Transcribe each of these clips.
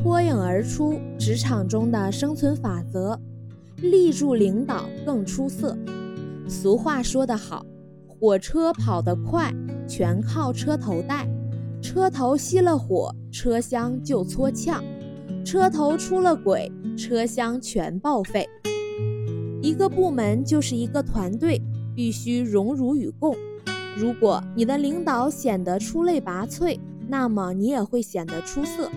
脱颖而出职场中的生存法则：立住领导更出色。俗话说得好，火车跑得快，全靠车头带。车头熄了火，车厢就搓呛；车头出了轨，车厢全报废。一个部门就是一个团队，必须荣辱与共。如果你的领导显得出类拔萃，那么你也会显得出色。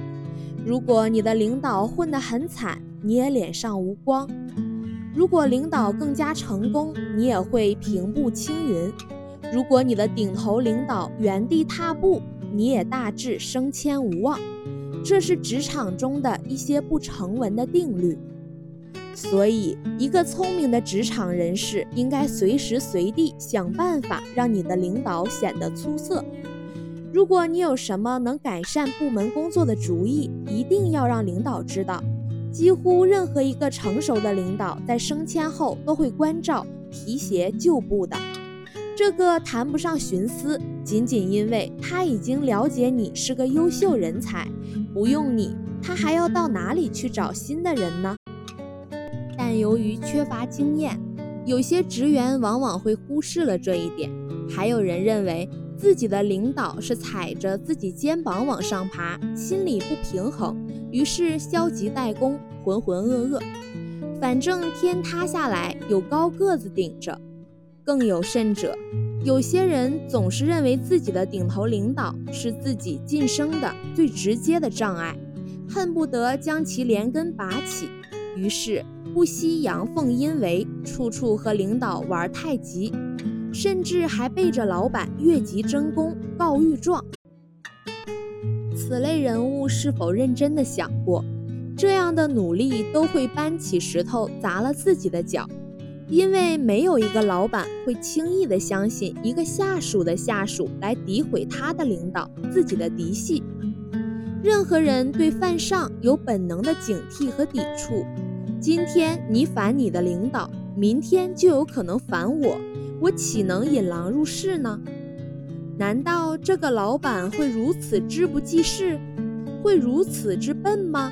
如果你的领导混得很惨，你也脸上无光；如果领导更加成功，你也会平步青云；如果你的顶头领导原地踏步，你也大致升迁无望。这是职场中的一些不成文的定律。所以，一个聪明的职场人士应该随时随地想办法让你的领导显得出色。如果你有什么能改善部门工作的主意，一定要让领导知道。几乎任何一个成熟的领导在升迁后都会关照提携旧部的，这个谈不上徇私，仅仅因为他已经了解你是个优秀人才，不用你，他还要到哪里去找新的人呢？但由于缺乏经验，有些职员往往会忽视了这一点，还有人认为。自己的领导是踩着自己肩膀往上爬，心里不平衡，于是消极怠工，浑浑噩噩。反正天塌下来有高个子顶着。更有甚者，有些人总是认为自己的顶头领导是自己晋升的最直接的障碍，恨不得将其连根拔起，于是不惜阳奉阴违，处处和领导玩太极。甚至还背着老板越级争功告御状。此类人物是否认真的想过，这样的努力都会搬起石头砸了自己的脚？因为没有一个老板会轻易的相信一个下属的下属来诋毁他的领导，自己的嫡系。任何人对犯上有本能的警惕和抵触。今天你反你的领导，明天就有可能反我。我岂能引狼入室呢？难道这个老板会如此之不济事，会如此之笨吗？